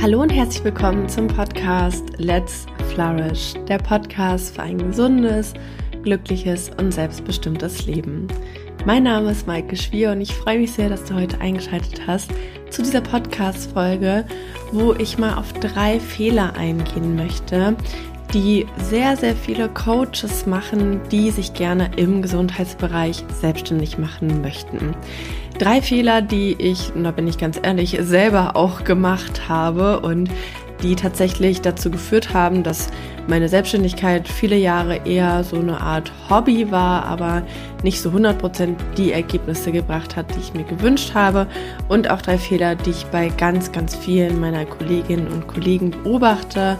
Hallo und herzlich willkommen zum Podcast Let's Flourish, der Podcast für ein gesundes, glückliches und selbstbestimmtes Leben. Mein Name ist Maike Schwier und ich freue mich sehr, dass du heute eingeschaltet hast zu dieser Podcast-Folge, wo ich mal auf drei Fehler eingehen möchte, die sehr, sehr viele Coaches machen, die sich gerne im Gesundheitsbereich selbstständig machen möchten. Drei Fehler, die ich, da bin ich ganz ehrlich, selber auch gemacht habe und die tatsächlich dazu geführt haben, dass meine Selbstständigkeit viele Jahre eher so eine Art Hobby war, aber nicht so 100% die Ergebnisse gebracht hat, die ich mir gewünscht habe. Und auch drei Fehler, die ich bei ganz, ganz vielen meiner Kolleginnen und Kollegen beobachte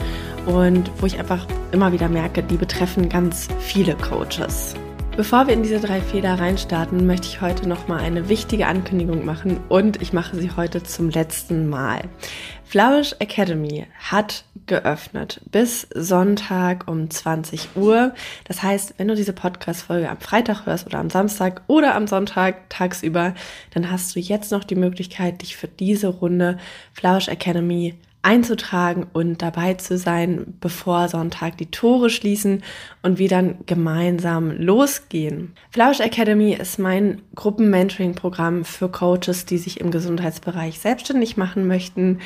und wo ich einfach immer wieder merke, die betreffen ganz viele Coaches. Bevor wir in diese drei Fehler reinstarten, möchte ich heute noch mal eine wichtige Ankündigung machen und ich mache sie heute zum letzten Mal. Flourish Academy hat geöffnet bis Sonntag um 20 Uhr. Das heißt, wenn du diese Podcast-Folge am Freitag hörst oder am Samstag oder am Sonntag tagsüber, dann hast du jetzt noch die Möglichkeit, dich für diese Runde Flourish Academy einzutragen und dabei zu sein, bevor Sonntag die Tore schließen und wir dann gemeinsam losgehen. Flausch Academy ist mein Gruppenmentoring-Programm für Coaches, die sich im Gesundheitsbereich selbstständig machen möchten.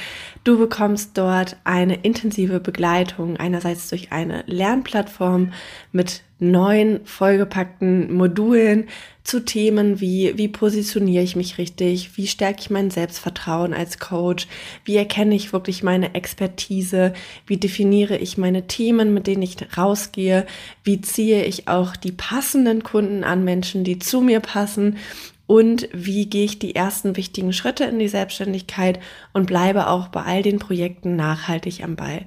Du bekommst dort eine intensive Begleitung, einerseits durch eine Lernplattform mit neun vollgepackten Modulen zu Themen wie, wie positioniere ich mich richtig, wie stärke ich mein Selbstvertrauen als Coach, wie erkenne ich wirklich meine Expertise, wie definiere ich meine Themen, mit denen ich rausgehe, wie ziehe ich auch die passenden Kunden an Menschen, die zu mir passen und wie gehe ich die ersten wichtigen Schritte in die Selbstständigkeit und bleibe auch bei all den Projekten nachhaltig am Ball.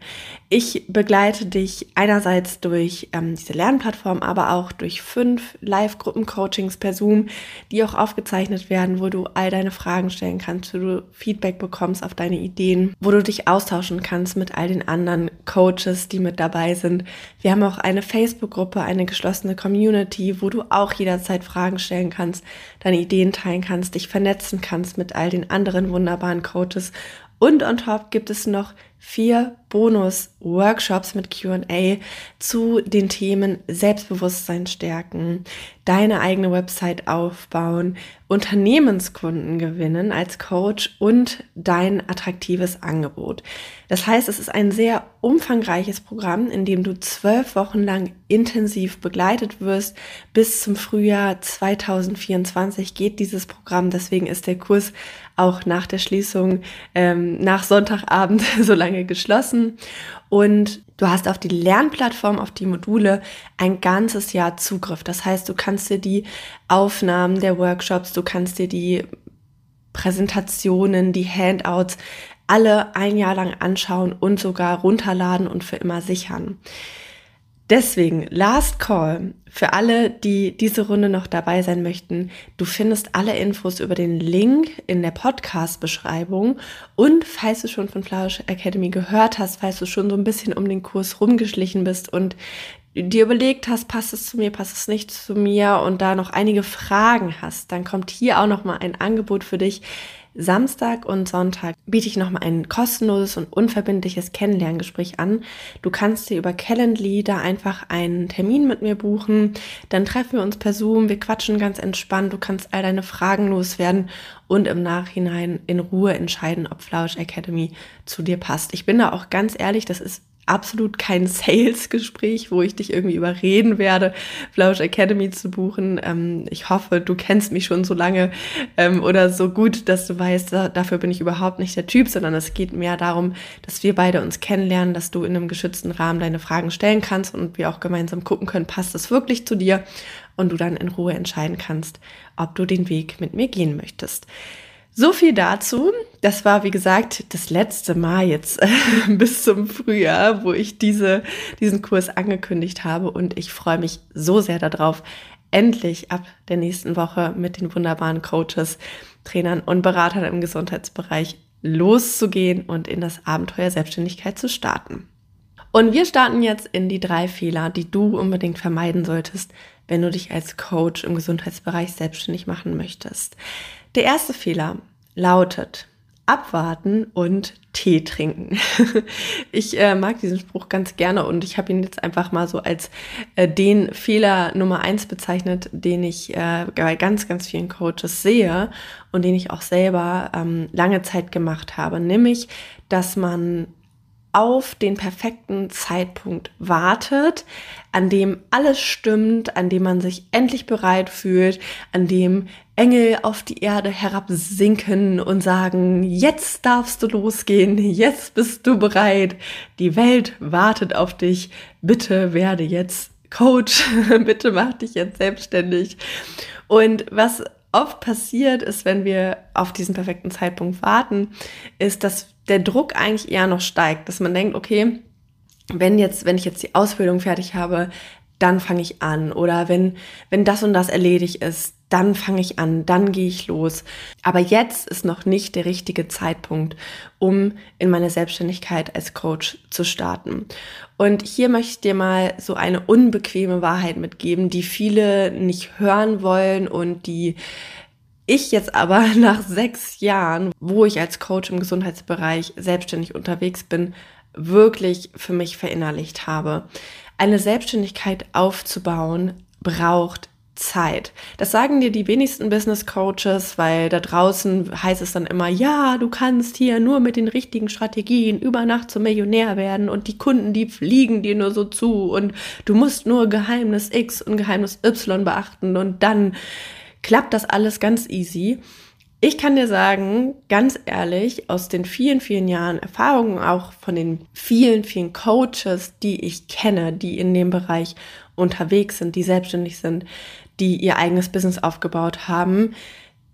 Ich begleite dich einerseits durch ähm, diese Lernplattform, aber auch durch fünf Live-Gruppen-Coachings per Zoom, die auch aufgezeichnet werden, wo du all deine Fragen stellen kannst, wo du Feedback bekommst auf deine Ideen, wo du dich austauschen kannst mit all den anderen Coaches, die mit dabei sind. Wir haben auch eine Facebook-Gruppe, eine geschlossene Community, wo du auch jederzeit Fragen stellen kannst, deine Ideen teilen kannst, dich vernetzen kannst mit all den anderen wunderbaren Coaches. Und on top gibt es noch vier Bonus-Workshops mit QA zu den Themen Selbstbewusstsein stärken, deine eigene Website aufbauen, Unternehmenskunden gewinnen als Coach und dein attraktives Angebot. Das heißt, es ist ein sehr umfangreiches Programm, in dem du zwölf Wochen lang intensiv begleitet wirst. Bis zum Frühjahr 2024 geht dieses Programm. Deswegen ist der Kurs auch nach der Schließung ähm, nach Sonntagabend so lange geschlossen. Und du hast auf die Lernplattform, auf die Module ein ganzes Jahr Zugriff. Das heißt, du kannst dir die Aufnahmen der Workshops, du kannst dir die Präsentationen, die Handouts alle ein Jahr lang anschauen und sogar runterladen und für immer sichern. Deswegen, Last Call für alle, die diese Runde noch dabei sein möchten. Du findest alle Infos über den Link in der Podcast-Beschreibung. Und falls du schon von Flourish Academy gehört hast, falls du schon so ein bisschen um den Kurs rumgeschlichen bist und dir überlegt hast, passt es zu mir, passt es nicht zu mir und da noch einige Fragen hast, dann kommt hier auch noch mal ein Angebot für dich. Samstag und Sonntag biete ich nochmal ein kostenloses und unverbindliches Kennenlerngespräch an. Du kannst dir über Calendly da einfach einen Termin mit mir buchen. Dann treffen wir uns per Zoom, wir quatschen ganz entspannt. Du kannst all deine Fragen loswerden und im Nachhinein in Ruhe entscheiden, ob Flausch Academy zu dir passt. Ich bin da auch ganz ehrlich, das ist absolut kein Sales-Gespräch, wo ich dich irgendwie überreden werde, Flausch Academy zu buchen. Ähm, ich hoffe, du kennst mich schon so lange ähm, oder so gut, dass du weißt, da, dafür bin ich überhaupt nicht der Typ, sondern es geht mehr darum, dass wir beide uns kennenlernen, dass du in einem geschützten Rahmen deine Fragen stellen kannst und wir auch gemeinsam gucken können, passt es wirklich zu dir und du dann in Ruhe entscheiden kannst, ob du den Weg mit mir gehen möchtest. So viel dazu. Das war, wie gesagt, das letzte Mal jetzt bis zum Frühjahr, wo ich diese, diesen Kurs angekündigt habe. Und ich freue mich so sehr darauf, endlich ab der nächsten Woche mit den wunderbaren Coaches, Trainern und Beratern im Gesundheitsbereich loszugehen und in das Abenteuer Selbstständigkeit zu starten. Und wir starten jetzt in die drei Fehler, die du unbedingt vermeiden solltest, wenn du dich als Coach im Gesundheitsbereich selbstständig machen möchtest. Der erste Fehler lautet, abwarten und Tee trinken. ich äh, mag diesen Spruch ganz gerne und ich habe ihn jetzt einfach mal so als äh, den Fehler Nummer eins bezeichnet, den ich äh, bei ganz, ganz vielen Coaches sehe und den ich auch selber ähm, lange Zeit gemacht habe, nämlich, dass man auf den perfekten Zeitpunkt wartet, an dem alles stimmt, an dem man sich endlich bereit fühlt, an dem Engel auf die Erde herabsinken und sagen, jetzt darfst du losgehen, jetzt bist du bereit, die Welt wartet auf dich, bitte werde jetzt Coach, bitte mach dich jetzt selbstständig. Und was oft passiert ist, wenn wir auf diesen perfekten Zeitpunkt warten, ist, dass der Druck eigentlich eher noch steigt, dass man denkt, okay, wenn jetzt, wenn ich jetzt die Ausbildung fertig habe, dann fange ich an. Oder wenn, wenn das und das erledigt ist, dann fange ich an, dann gehe ich los. Aber jetzt ist noch nicht der richtige Zeitpunkt, um in meine Selbstständigkeit als Coach zu starten. Und hier möchte ich dir mal so eine unbequeme Wahrheit mitgeben, die viele nicht hören wollen und die ich jetzt aber nach sechs Jahren, wo ich als Coach im Gesundheitsbereich selbstständig unterwegs bin, wirklich für mich verinnerlicht habe. Eine Selbstständigkeit aufzubauen braucht Zeit. Das sagen dir die wenigsten Business Coaches, weil da draußen heißt es dann immer, ja, du kannst hier nur mit den richtigen Strategien über Nacht zum Millionär werden und die Kunden, die fliegen dir nur so zu und du musst nur Geheimnis X und Geheimnis Y beachten und dann klappt das alles ganz easy. Ich kann dir sagen, ganz ehrlich, aus den vielen, vielen Jahren Erfahrungen, auch von den vielen, vielen Coaches, die ich kenne, die in dem Bereich unterwegs sind, die selbstständig sind, die ihr eigenes Business aufgebaut haben,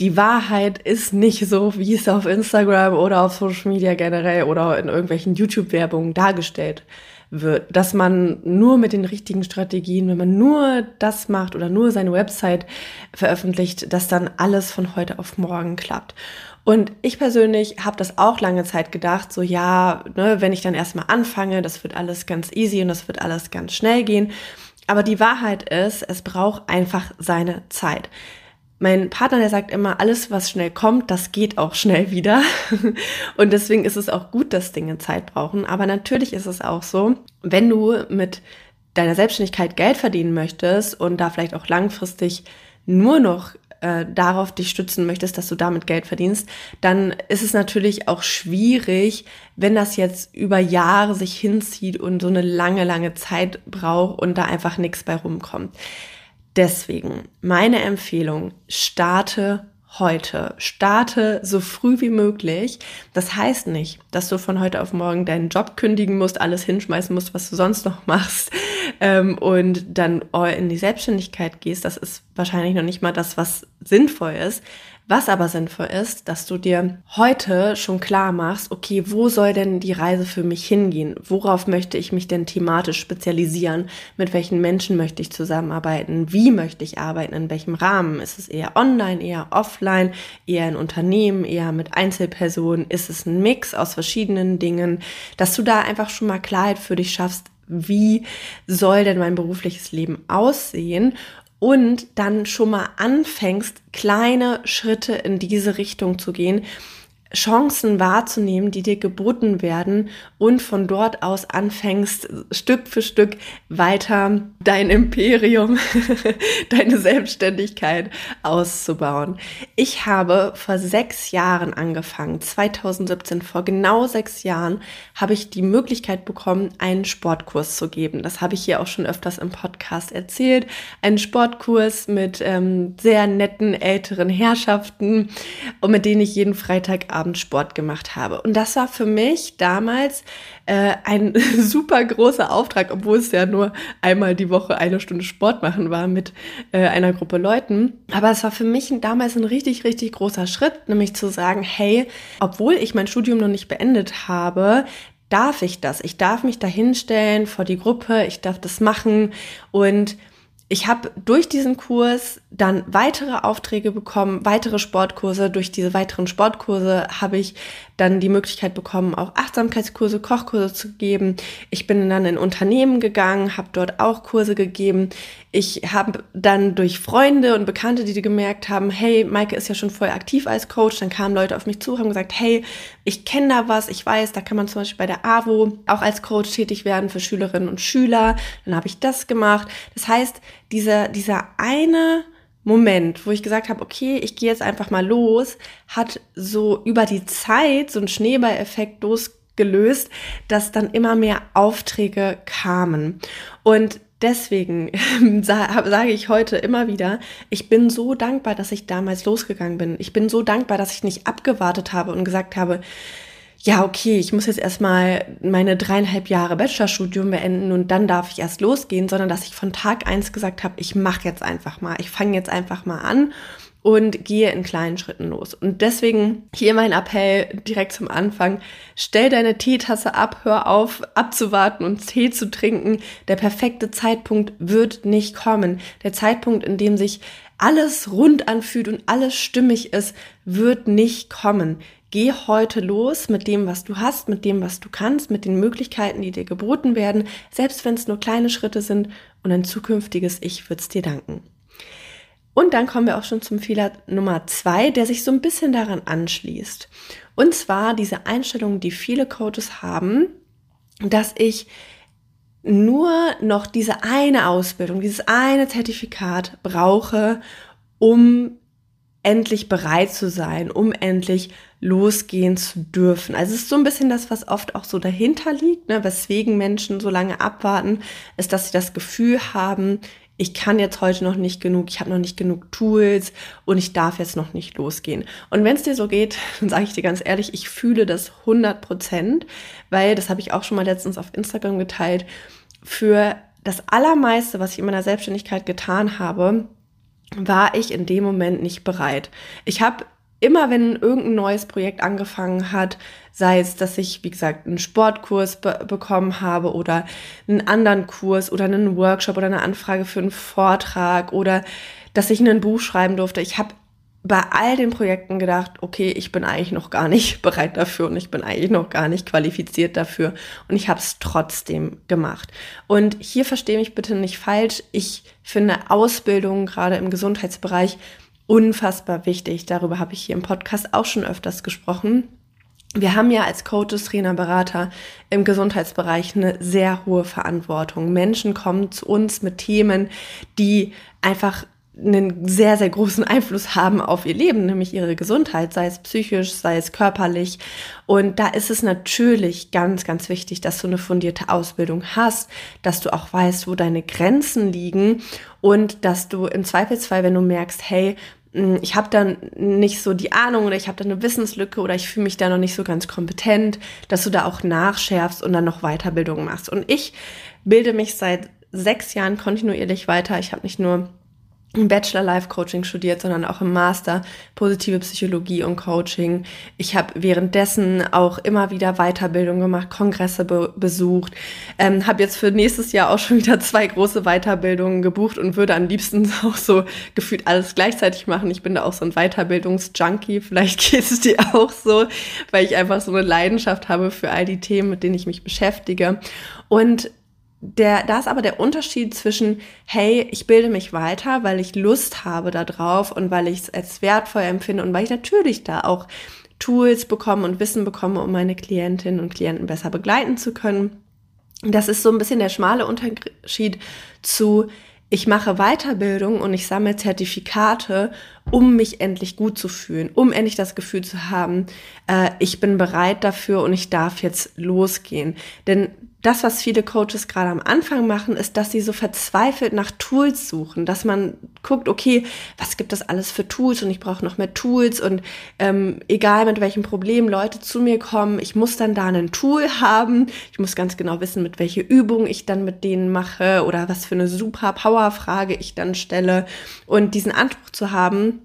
die Wahrheit ist nicht so, wie es auf Instagram oder auf Social Media generell oder in irgendwelchen YouTube-Werbungen dargestellt wird, dass man nur mit den richtigen Strategien, wenn man nur das macht oder nur seine Website veröffentlicht, dass dann alles von heute auf morgen klappt. Und ich persönlich habe das auch lange Zeit gedacht, so ja, ne, wenn ich dann erstmal anfange, das wird alles ganz easy und das wird alles ganz schnell gehen. Aber die Wahrheit ist, es braucht einfach seine Zeit. Mein Partner, der sagt immer, alles, was schnell kommt, das geht auch schnell wieder. Und deswegen ist es auch gut, dass Dinge Zeit brauchen. Aber natürlich ist es auch so, wenn du mit deiner Selbstständigkeit Geld verdienen möchtest und da vielleicht auch langfristig nur noch äh, darauf dich stützen möchtest, dass du damit Geld verdienst, dann ist es natürlich auch schwierig, wenn das jetzt über Jahre sich hinzieht und so eine lange, lange Zeit braucht und da einfach nichts bei rumkommt. Deswegen meine Empfehlung, starte heute. Starte so früh wie möglich. Das heißt nicht, dass du von heute auf morgen deinen Job kündigen musst, alles hinschmeißen musst, was du sonst noch machst ähm, und dann in die Selbstständigkeit gehst. Das ist wahrscheinlich noch nicht mal das, was sinnvoll ist. Was aber sinnvoll ist, dass du dir heute schon klar machst, okay, wo soll denn die Reise für mich hingehen? Worauf möchte ich mich denn thematisch spezialisieren? Mit welchen Menschen möchte ich zusammenarbeiten? Wie möchte ich arbeiten? In welchem Rahmen? Ist es eher online, eher offline, eher in Unternehmen, eher mit Einzelpersonen? Ist es ein Mix aus verschiedenen Dingen? Dass du da einfach schon mal Klarheit für dich schaffst, wie soll denn mein berufliches Leben aussehen und dann schon mal anfängst, kleine Schritte in diese Richtung zu gehen, Chancen wahrzunehmen, die dir geboten werden und von dort aus anfängst, Stück für Stück weiter dein Imperium, deine Selbstständigkeit auszubauen. Ich habe vor sechs Jahren angefangen, 2017, vor genau sechs Jahren, habe ich die Möglichkeit bekommen, einen Sportkurs zu geben. Das habe ich hier auch schon öfters im Podcast erzählt. Ein Sportkurs mit ähm, sehr netten älteren Herrschaften und mit denen ich jeden Freitag Abend Sport gemacht habe. Und das war für mich damals äh, ein super großer Auftrag, obwohl es ja nur einmal die Woche eine Stunde Sport machen war mit äh, einer Gruppe Leuten. Aber es war für mich damals ein richtig, richtig großer Schritt, nämlich zu sagen, hey, obwohl ich mein Studium noch nicht beendet habe, darf ich das. Ich darf mich da hinstellen vor die Gruppe, ich darf das machen und ich habe durch diesen Kurs dann weitere Aufträge bekommen, weitere Sportkurse. Durch diese weiteren Sportkurse habe ich dann die Möglichkeit bekommen, auch Achtsamkeitskurse, Kochkurse zu geben. Ich bin dann in Unternehmen gegangen, habe dort auch Kurse gegeben. Ich habe dann durch Freunde und Bekannte, die gemerkt haben, hey, Maike ist ja schon voll aktiv als Coach, dann kamen Leute auf mich zu, haben gesagt, hey, ich kenne da was, ich weiß, da kann man zum Beispiel bei der AWO auch als Coach tätig werden für Schülerinnen und Schüler. Dann habe ich das gemacht. Das heißt, dieser, dieser eine Moment, wo ich gesagt habe, okay, ich gehe jetzt einfach mal los, hat so über die Zeit so einen Schneeballeffekt losgelöst, dass dann immer mehr Aufträge kamen. Und deswegen sage ich heute immer wieder, ich bin so dankbar, dass ich damals losgegangen bin. Ich bin so dankbar, dass ich nicht abgewartet habe und gesagt habe, ja, okay, ich muss jetzt erstmal meine dreieinhalb Jahre Bachelorstudium beenden und dann darf ich erst losgehen, sondern dass ich von Tag eins gesagt habe, ich mache jetzt einfach mal, ich fange jetzt einfach mal an und gehe in kleinen Schritten los. Und deswegen hier mein Appell direkt zum Anfang. Stell deine Teetasse ab, hör auf abzuwarten und Tee zu trinken. Der perfekte Zeitpunkt wird nicht kommen. Der Zeitpunkt, in dem sich alles rund anfühlt und alles stimmig ist, wird nicht kommen. Geh heute los mit dem, was du hast, mit dem, was du kannst, mit den Möglichkeiten, die dir geboten werden, selbst wenn es nur kleine Schritte sind und ein zukünftiges Ich wird's dir danken. Und dann kommen wir auch schon zum Fehler Nummer zwei, der sich so ein bisschen daran anschließt. Und zwar diese Einstellung, die viele Coaches haben, dass ich nur noch diese eine Ausbildung, dieses eine Zertifikat brauche, um endlich bereit zu sein, um endlich losgehen zu dürfen. Also es ist so ein bisschen das, was oft auch so dahinter liegt, ne, weswegen Menschen so lange abwarten, ist, dass sie das Gefühl haben, ich kann jetzt heute noch nicht genug, ich habe noch nicht genug Tools und ich darf jetzt noch nicht losgehen. Und wenn es dir so geht, dann sage ich dir ganz ehrlich, ich fühle das 100 Prozent, weil das habe ich auch schon mal letztens auf Instagram geteilt. Für das Allermeiste, was ich in meiner Selbstständigkeit getan habe, war ich in dem Moment nicht bereit. Ich habe immer, wenn irgendein neues Projekt angefangen hat, sei es, dass ich, wie gesagt, einen Sportkurs be bekommen habe oder einen anderen Kurs oder einen Workshop oder eine Anfrage für einen Vortrag oder dass ich ein Buch schreiben durfte. Ich habe bei all den Projekten gedacht, okay, ich bin eigentlich noch gar nicht bereit dafür und ich bin eigentlich noch gar nicht qualifiziert dafür und ich habe es trotzdem gemacht. Und hier verstehe mich bitte nicht falsch. Ich finde Ausbildung gerade im Gesundheitsbereich unfassbar wichtig. Darüber habe ich hier im Podcast auch schon öfters gesprochen. Wir haben ja als Coaches, Trainer, Berater im Gesundheitsbereich eine sehr hohe Verantwortung. Menschen kommen zu uns mit Themen, die einfach einen sehr, sehr großen Einfluss haben auf ihr Leben, nämlich ihre Gesundheit, sei es psychisch, sei es körperlich. Und da ist es natürlich ganz, ganz wichtig, dass du eine fundierte Ausbildung hast, dass du auch weißt, wo deine Grenzen liegen und dass du im Zweifelsfall, wenn du merkst, hey, hm, ich habe dann nicht so die Ahnung oder ich habe da eine Wissenslücke oder ich fühle mich da noch nicht so ganz kompetent, dass du da auch nachschärfst und dann noch Weiterbildung machst. Und ich bilde mich seit sechs Jahren kontinuierlich weiter. Ich habe nicht nur im Bachelor Life Coaching studiert, sondern auch im Master positive Psychologie und Coaching. Ich habe währenddessen auch immer wieder Weiterbildung gemacht, Kongresse be besucht, ähm, habe jetzt für nächstes Jahr auch schon wieder zwei große Weiterbildungen gebucht und würde am liebsten auch so gefühlt alles gleichzeitig machen. Ich bin da auch so ein Weiterbildungsjunkie, vielleicht geht es dir auch so, weil ich einfach so eine Leidenschaft habe für all die Themen, mit denen ich mich beschäftige. Und der, da ist aber der Unterschied zwischen, hey, ich bilde mich weiter, weil ich Lust habe darauf und weil ich es als wertvoll empfinde und weil ich natürlich da auch Tools bekomme und Wissen bekomme, um meine Klientinnen und Klienten besser begleiten zu können. Das ist so ein bisschen der schmale Unterschied zu, ich mache Weiterbildung und ich sammle Zertifikate, um mich endlich gut zu fühlen, um endlich das Gefühl zu haben, äh, ich bin bereit dafür und ich darf jetzt losgehen. Denn das, was viele Coaches gerade am Anfang machen, ist, dass sie so verzweifelt nach Tools suchen, dass man guckt, okay, was gibt es alles für Tools und ich brauche noch mehr Tools und ähm, egal mit welchem Problem Leute zu mir kommen, ich muss dann da ein Tool haben, ich muss ganz genau wissen, mit welche Übung ich dann mit denen mache oder was für eine super Power-Frage ich dann stelle. Und diesen Anspruch zu haben,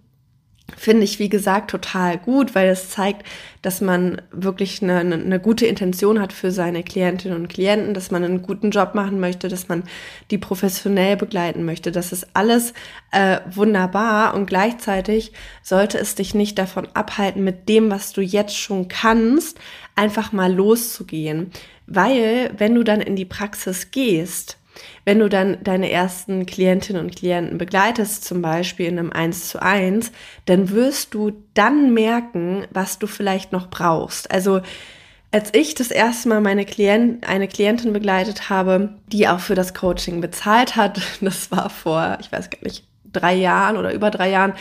finde ich, wie gesagt, total gut, weil es zeigt, dass man wirklich eine, eine, gute Intention hat für seine Klientinnen und Klienten, dass man einen guten Job machen möchte, dass man die professionell begleiten möchte. Das ist alles äh, wunderbar und gleichzeitig sollte es dich nicht davon abhalten, mit dem, was du jetzt schon kannst, einfach mal loszugehen. Weil, wenn du dann in die Praxis gehst, wenn du dann deine ersten Klientinnen und Klienten begleitest, zum Beispiel in einem 1 zu 1, dann wirst du dann merken, was du vielleicht noch brauchst. Also als ich das erste Mal meine Klient, eine Klientin begleitet habe, die auch für das Coaching bezahlt hat, das war vor, ich weiß gar nicht, drei Jahren oder über drei Jahren,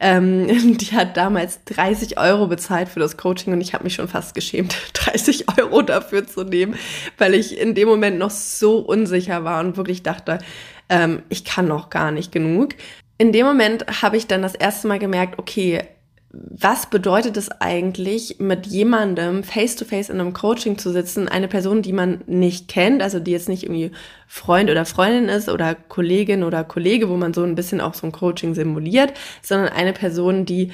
ähm, die hat damals 30 Euro bezahlt für das Coaching und ich habe mich schon fast geschämt, 30 Euro dafür zu nehmen, weil ich in dem Moment noch so unsicher war und wirklich dachte, ähm, ich kann noch gar nicht genug. In dem Moment habe ich dann das erste Mal gemerkt, okay, was bedeutet es eigentlich, mit jemandem face-to-face -face in einem Coaching zu sitzen, eine Person, die man nicht kennt, also die jetzt nicht irgendwie Freund oder Freundin ist oder Kollegin oder Kollege, wo man so ein bisschen auch so ein Coaching simuliert, sondern eine Person, die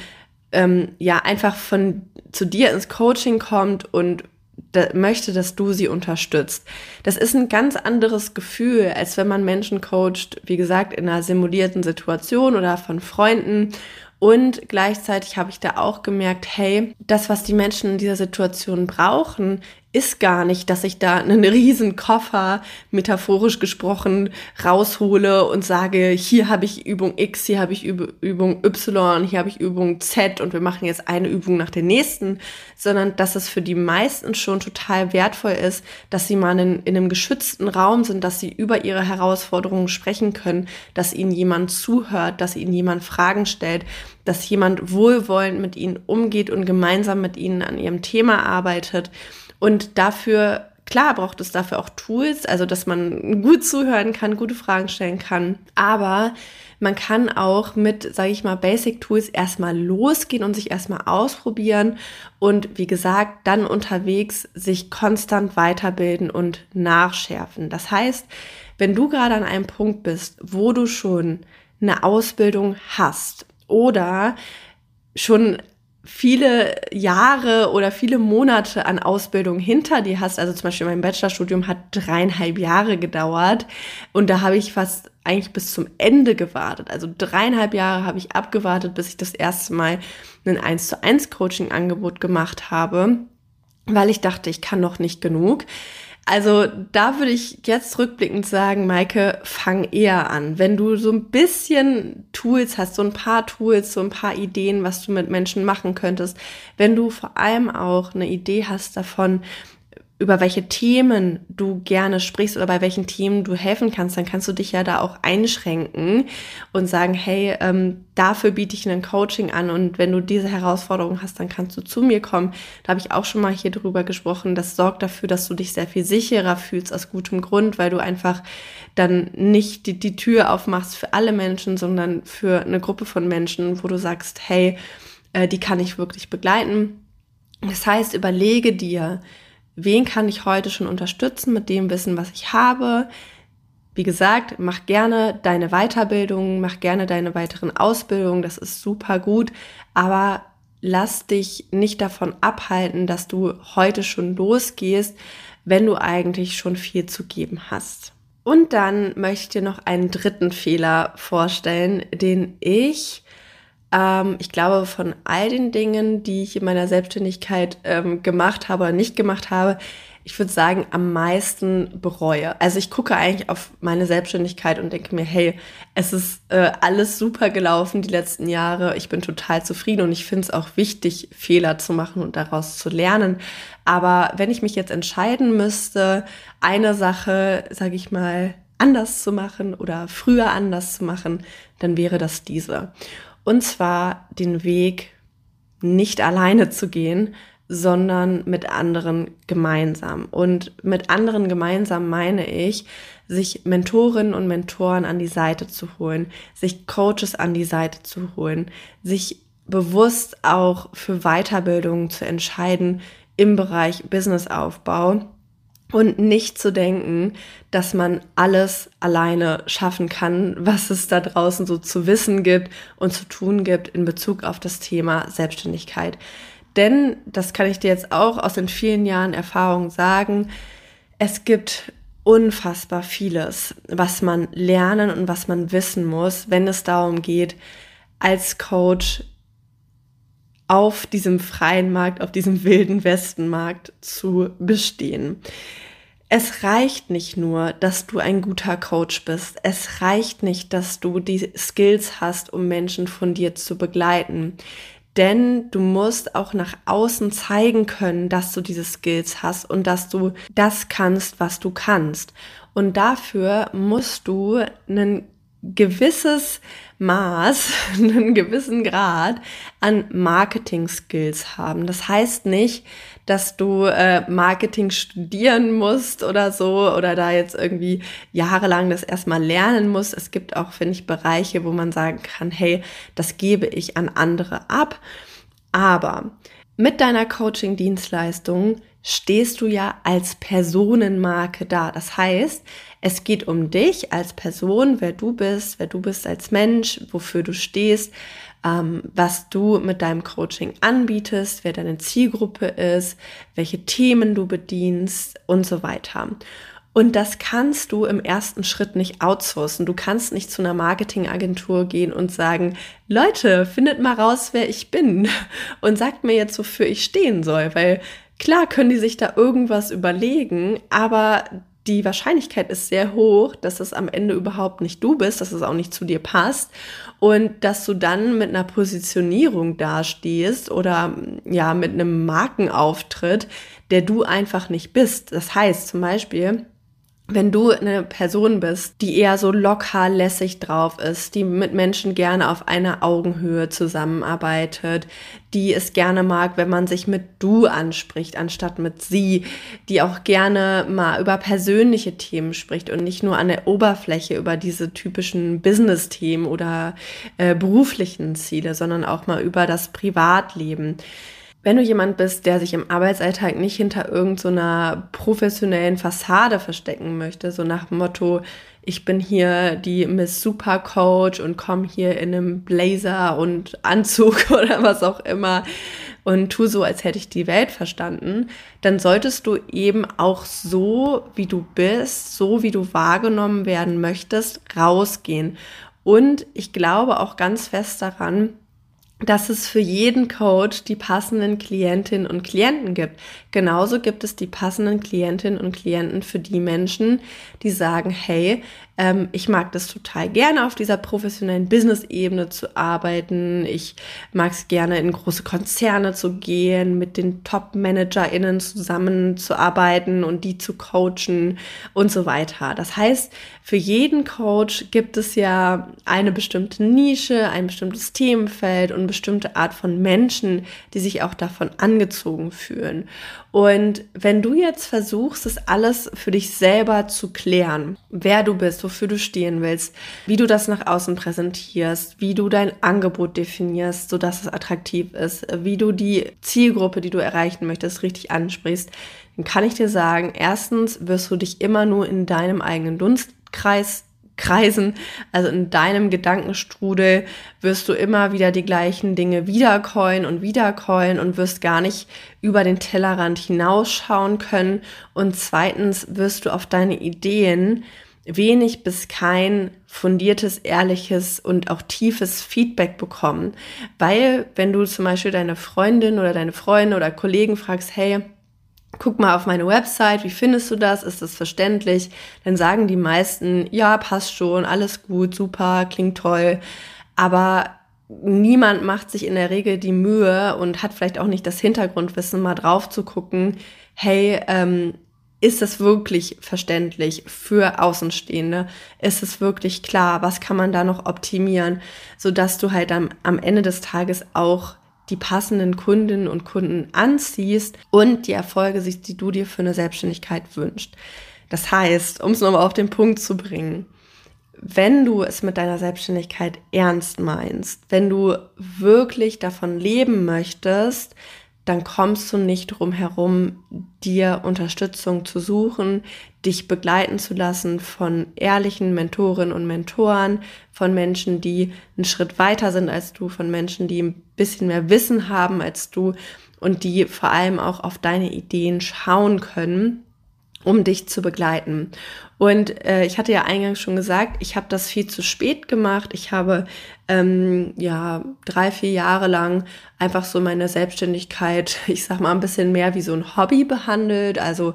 ähm, ja einfach von zu dir ins Coaching kommt und da möchte, dass du sie unterstützt. Das ist ein ganz anderes Gefühl, als wenn man Menschen coacht, wie gesagt, in einer simulierten Situation oder von Freunden und gleichzeitig habe ich da auch gemerkt, hey, das, was die Menschen in dieser Situation brauchen, ist gar nicht, dass ich da einen riesen Koffer, metaphorisch gesprochen, raushole und sage, hier habe ich Übung X, hier habe ich Übung Y, hier habe ich Übung Z und wir machen jetzt eine Übung nach der nächsten, sondern dass es für die meisten schon total wertvoll ist, dass sie mal in, in einem geschützten Raum sind, dass sie über ihre Herausforderungen sprechen können, dass ihnen jemand zuhört, dass ihnen jemand Fragen stellt, dass jemand wohlwollend mit ihnen umgeht und gemeinsam mit ihnen an ihrem Thema arbeitet. Und dafür, klar, braucht es dafür auch Tools, also dass man gut zuhören kann, gute Fragen stellen kann. Aber man kann auch mit, sage ich mal, Basic Tools erstmal losgehen und sich erstmal ausprobieren und wie gesagt, dann unterwegs sich konstant weiterbilden und nachschärfen. Das heißt, wenn du gerade an einem Punkt bist, wo du schon eine Ausbildung hast oder schon viele Jahre oder viele Monate an Ausbildung hinter dir hast, also zum Beispiel mein Bachelorstudium hat dreieinhalb Jahre gedauert und da habe ich fast eigentlich bis zum Ende gewartet. Also dreieinhalb Jahre habe ich abgewartet, bis ich das erste Mal ein 1 zu 1 Coaching Angebot gemacht habe, weil ich dachte, ich kann noch nicht genug. Also da würde ich jetzt rückblickend sagen, Maike, fang eher an. Wenn du so ein bisschen Tools hast, so ein paar Tools, so ein paar Ideen, was du mit Menschen machen könntest, wenn du vor allem auch eine Idee hast davon, über welche Themen du gerne sprichst oder bei welchen Themen du helfen kannst, dann kannst du dich ja da auch einschränken und sagen, hey, ähm, dafür biete ich ein Coaching an und wenn du diese Herausforderung hast, dann kannst du zu mir kommen. Da habe ich auch schon mal hier drüber gesprochen. Das sorgt dafür, dass du dich sehr viel sicherer fühlst aus gutem Grund, weil du einfach dann nicht die, die Tür aufmachst für alle Menschen, sondern für eine Gruppe von Menschen, wo du sagst, hey, äh, die kann ich wirklich begleiten. Das heißt, überlege dir, wen kann ich heute schon unterstützen mit dem Wissen, was ich habe. Wie gesagt, mach gerne deine Weiterbildung, mach gerne deine weiteren Ausbildungen, das ist super gut, aber lass dich nicht davon abhalten, dass du heute schon losgehst, wenn du eigentlich schon viel zu geben hast. Und dann möchte ich dir noch einen dritten Fehler vorstellen, den ich ähm, ich glaube, von all den Dingen, die ich in meiner Selbstständigkeit ähm, gemacht habe oder nicht gemacht habe, ich würde sagen, am meisten bereue. Also ich gucke eigentlich auf meine Selbstständigkeit und denke mir, hey, es ist äh, alles super gelaufen die letzten Jahre. Ich bin total zufrieden und ich finde es auch wichtig, Fehler zu machen und daraus zu lernen. Aber wenn ich mich jetzt entscheiden müsste, eine Sache, sage ich mal, anders zu machen oder früher anders zu machen, dann wäre das diese. Und zwar den Weg nicht alleine zu gehen, sondern mit anderen gemeinsam. Und mit anderen gemeinsam meine ich, sich Mentorinnen und Mentoren an die Seite zu holen, sich Coaches an die Seite zu holen, sich bewusst auch für Weiterbildung zu entscheiden im Bereich Businessaufbau und nicht zu denken, dass man alles alleine schaffen kann, was es da draußen so zu wissen gibt und zu tun gibt in Bezug auf das Thema Selbstständigkeit. Denn, das kann ich dir jetzt auch aus den vielen Jahren Erfahrung sagen, es gibt unfassbar vieles, was man lernen und was man wissen muss, wenn es darum geht, als Coach auf diesem freien Markt, auf diesem wilden Westenmarkt zu bestehen. Es reicht nicht nur, dass du ein guter Coach bist. Es reicht nicht, dass du die Skills hast, um Menschen von dir zu begleiten. Denn du musst auch nach außen zeigen können, dass du diese Skills hast und dass du das kannst, was du kannst. Und dafür musst du einen gewisses Maß, einen gewissen Grad an Marketing-Skills haben. Das heißt nicht, dass du äh, Marketing studieren musst oder so oder da jetzt irgendwie jahrelang das erstmal lernen musst. Es gibt auch, finde ich, Bereiche, wo man sagen kann, hey, das gebe ich an andere ab. Aber mit deiner Coaching-Dienstleistung stehst du ja als Personenmarke da. Das heißt, es geht um dich als Person, wer du bist, wer du bist als Mensch, wofür du stehst, ähm, was du mit deinem Coaching anbietest, wer deine Zielgruppe ist, welche Themen du bedienst und so weiter. Und das kannst du im ersten Schritt nicht outsourcen. Du kannst nicht zu einer Marketingagentur gehen und sagen, Leute, findet mal raus, wer ich bin und sagt mir jetzt, wofür ich stehen soll, weil klar können die sich da irgendwas überlegen, aber die Wahrscheinlichkeit ist sehr hoch, dass es am Ende überhaupt nicht du bist, dass es auch nicht zu dir passt und dass du dann mit einer Positionierung dastehst oder ja mit einem Markenauftritt, der du einfach nicht bist. Das heißt zum Beispiel, wenn du eine Person bist, die eher so locker lässig drauf ist, die mit Menschen gerne auf einer Augenhöhe zusammenarbeitet, die es gerne mag, wenn man sich mit du anspricht, anstatt mit sie, die auch gerne mal über persönliche Themen spricht und nicht nur an der Oberfläche über diese typischen Business-Themen oder äh, beruflichen Ziele, sondern auch mal über das Privatleben wenn du jemand bist, der sich im Arbeitsalltag nicht hinter irgendeiner so professionellen Fassade verstecken möchte, so nach dem Motto, ich bin hier die Miss Supercoach und komme hier in einem Blazer und Anzug oder was auch immer und tu so, als hätte ich die Welt verstanden, dann solltest du eben auch so, wie du bist, so wie du wahrgenommen werden möchtest, rausgehen. Und ich glaube auch ganz fest daran, dass es für jeden Coach die passenden Klientinnen und Klienten gibt. Genauso gibt es die passenden Klientinnen und Klienten für die Menschen, die sagen, hey, ähm, ich mag das total gerne, auf dieser professionellen Business-Ebene zu arbeiten. Ich mag es gerne, in große Konzerne zu gehen, mit den Top-ManagerInnen zusammenzuarbeiten und die zu coachen und so weiter. Das heißt, für jeden Coach gibt es ja eine bestimmte Nische, ein bestimmtes Themenfeld und bestimmte Art von Menschen, die sich auch davon angezogen fühlen. Und wenn du jetzt versuchst, es alles für dich selber zu klären, wer du bist, wofür du stehen willst, wie du das nach außen präsentierst, wie du dein Angebot definierst, sodass es attraktiv ist, wie du die Zielgruppe, die du erreichen möchtest, richtig ansprichst, dann kann ich dir sagen, erstens wirst du dich immer nur in deinem eigenen Dunstkreis kreisen. Also in deinem Gedankenstrudel wirst du immer wieder die gleichen Dinge wiederkeulen und wiederkeulen und wirst gar nicht über den Tellerrand hinausschauen können. Und zweitens wirst du auf deine Ideen wenig bis kein fundiertes, ehrliches und auch tiefes Feedback bekommen. Weil wenn du zum Beispiel deine Freundin oder deine Freunde oder Kollegen fragst, hey, guck mal auf meine Website, wie findest du das? Ist das verständlich? Dann sagen die meisten, ja, passt schon, alles gut, super, klingt toll. Aber niemand macht sich in der Regel die Mühe und hat vielleicht auch nicht das Hintergrundwissen, mal drauf zu gucken, hey, ähm, ist es wirklich verständlich für Außenstehende? Ist es wirklich klar? Was kann man da noch optimieren, sodass du halt am, am Ende des Tages auch die passenden Kundinnen und Kunden anziehst und die Erfolge siehst, die du dir für eine Selbstständigkeit wünschst. Das heißt, um es nochmal auf den Punkt zu bringen, wenn du es mit deiner Selbstständigkeit ernst meinst, wenn du wirklich davon leben möchtest, dann kommst du nicht drum herum, dir Unterstützung zu suchen, dich begleiten zu lassen von ehrlichen Mentorinnen und Mentoren, von Menschen, die einen Schritt weiter sind als du, von Menschen, die ein bisschen mehr Wissen haben als du und die vor allem auch auf deine Ideen schauen können um dich zu begleiten. Und äh, ich hatte ja eingangs schon gesagt, ich habe das viel zu spät gemacht. Ich habe ähm, ja drei, vier Jahre lang einfach so meine Selbstständigkeit, ich sag mal, ein bisschen mehr wie so ein Hobby behandelt. Also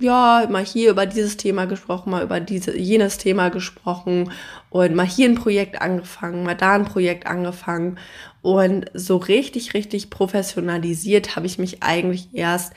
ja, mal hier über dieses Thema gesprochen, mal über diese, jenes Thema gesprochen und mal hier ein Projekt angefangen, mal da ein Projekt angefangen. Und so richtig, richtig professionalisiert habe ich mich eigentlich erst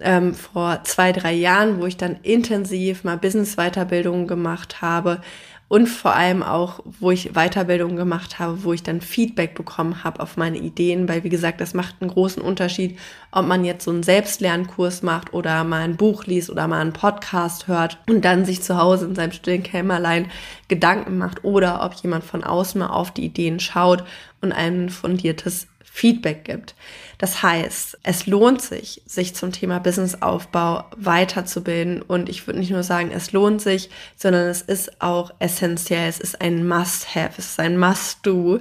ähm, vor zwei, drei Jahren, wo ich dann intensiv mal Business-Weiterbildungen gemacht habe und vor allem auch, wo ich Weiterbildungen gemacht habe, wo ich dann Feedback bekommen habe auf meine Ideen, weil wie gesagt, das macht einen großen Unterschied, ob man jetzt so einen Selbstlernkurs macht oder mal ein Buch liest oder mal einen Podcast hört und dann sich zu Hause in seinem stillen Kämmerlein Gedanken macht oder ob jemand von außen mal auf die Ideen schaut und ein fundiertes Feedback gibt. Das heißt, es lohnt sich, sich zum Thema Businessaufbau weiterzubilden. Und ich würde nicht nur sagen, es lohnt sich, sondern es ist auch essentiell. Es ist ein Must-Have. Es ist ein Must-Do,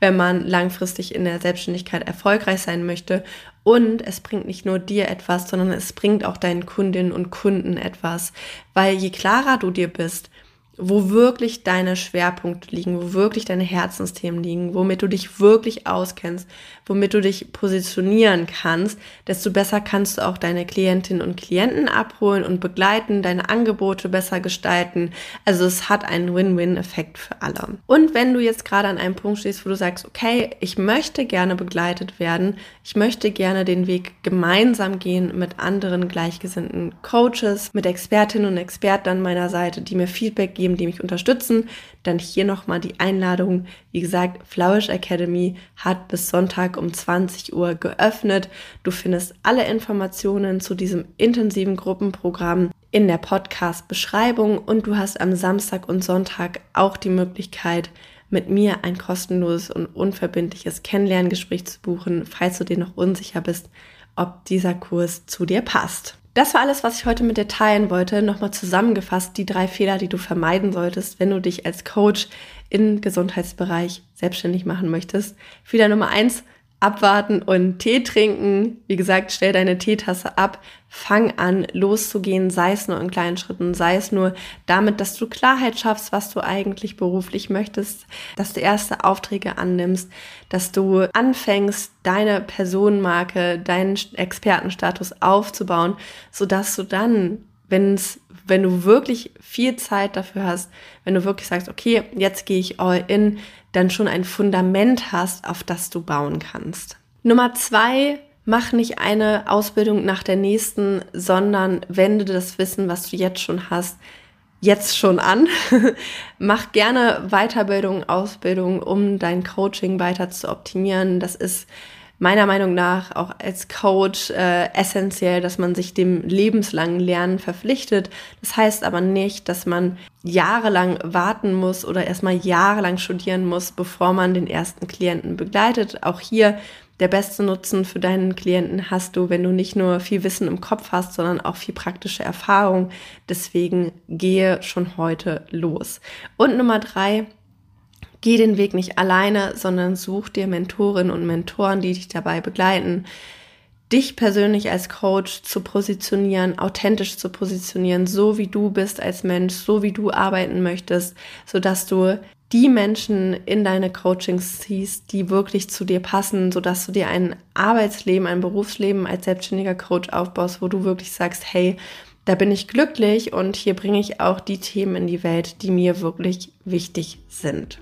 wenn man langfristig in der Selbstständigkeit erfolgreich sein möchte. Und es bringt nicht nur dir etwas, sondern es bringt auch deinen Kundinnen und Kunden etwas. Weil je klarer du dir bist, wo wirklich deine Schwerpunkte liegen, wo wirklich deine Herzensthemen liegen, womit du dich wirklich auskennst, womit du dich positionieren kannst, desto besser kannst du auch deine Klientinnen und Klienten abholen und begleiten, deine Angebote besser gestalten. Also es hat einen Win-Win-Effekt für alle. Und wenn du jetzt gerade an einem Punkt stehst, wo du sagst, okay, ich möchte gerne begleitet werden, ich möchte gerne den Weg gemeinsam gehen mit anderen gleichgesinnten Coaches, mit Expertinnen und Experten an meiner Seite, die mir Feedback geben, die mich unterstützen, dann hier nochmal die Einladung. Wie gesagt, Flourish Academy hat bis Sonntag um 20 Uhr geöffnet. Du findest alle Informationen zu diesem intensiven Gruppenprogramm in der Podcast-Beschreibung und du hast am Samstag und Sonntag auch die Möglichkeit, mit mir ein kostenloses und unverbindliches Kennenlerngespräch zu buchen, falls du dir noch unsicher bist, ob dieser Kurs zu dir passt. Das war alles, was ich heute mit dir teilen wollte. Nochmal zusammengefasst die drei Fehler, die du vermeiden solltest, wenn du dich als Coach im Gesundheitsbereich selbstständig machen möchtest. Fehler Nummer eins, abwarten und Tee trinken. Wie gesagt, stell deine Teetasse ab, fang an loszugehen, sei es nur in kleinen Schritten, sei es nur damit, dass du Klarheit schaffst, was du eigentlich beruflich möchtest, dass du erste Aufträge annimmst, dass du anfängst, deine Personenmarke, deinen Expertenstatus aufzubauen, sodass du dann, wenn es wenn du wirklich viel Zeit dafür hast, wenn du wirklich sagst, okay, jetzt gehe ich all in, dann schon ein Fundament hast, auf das du bauen kannst. Nummer zwei, mach nicht eine Ausbildung nach der nächsten, sondern wende das Wissen, was du jetzt schon hast, jetzt schon an. mach gerne Weiterbildung, Ausbildung, um dein Coaching weiter zu optimieren. Das ist meiner Meinung nach auch als Coach äh, essentiell, dass man sich dem lebenslangen Lernen verpflichtet. Das heißt aber nicht, dass man jahrelang warten muss oder erstmal jahrelang studieren muss, bevor man den ersten Klienten begleitet. Auch hier der beste Nutzen für deinen Klienten hast du, wenn du nicht nur viel Wissen im Kopf hast, sondern auch viel praktische Erfahrung. Deswegen gehe schon heute los. Und Nummer drei, Geh den Weg nicht alleine, sondern such dir Mentorinnen und Mentoren, die dich dabei begleiten, dich persönlich als Coach zu positionieren, authentisch zu positionieren, so wie du bist als Mensch, so wie du arbeiten möchtest, so dass du die Menschen in deine Coachings ziehst, die wirklich zu dir passen, so dass du dir ein Arbeitsleben, ein Berufsleben als selbstständiger Coach aufbaust, wo du wirklich sagst, hey, da bin ich glücklich und hier bringe ich auch die Themen in die Welt, die mir wirklich wichtig sind.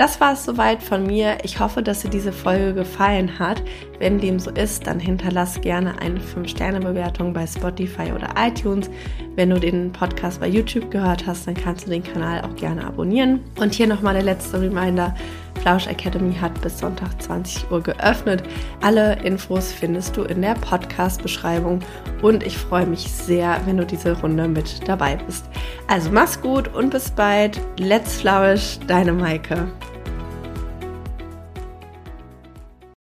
Das war es soweit von mir. Ich hoffe, dass dir diese Folge gefallen hat. Wenn dem so ist, dann hinterlass gerne eine 5-Sterne-Bewertung bei Spotify oder iTunes. Wenn du den Podcast bei YouTube gehört hast, dann kannst du den Kanal auch gerne abonnieren. Und hier nochmal der letzte Reminder. Flausch Academy hat bis Sonntag 20 Uhr geöffnet. Alle Infos findest du in der Podcast-Beschreibung und ich freue mich sehr, wenn du diese Runde mit dabei bist. Also mach's gut und bis bald. Let's Flourish, deine Maike.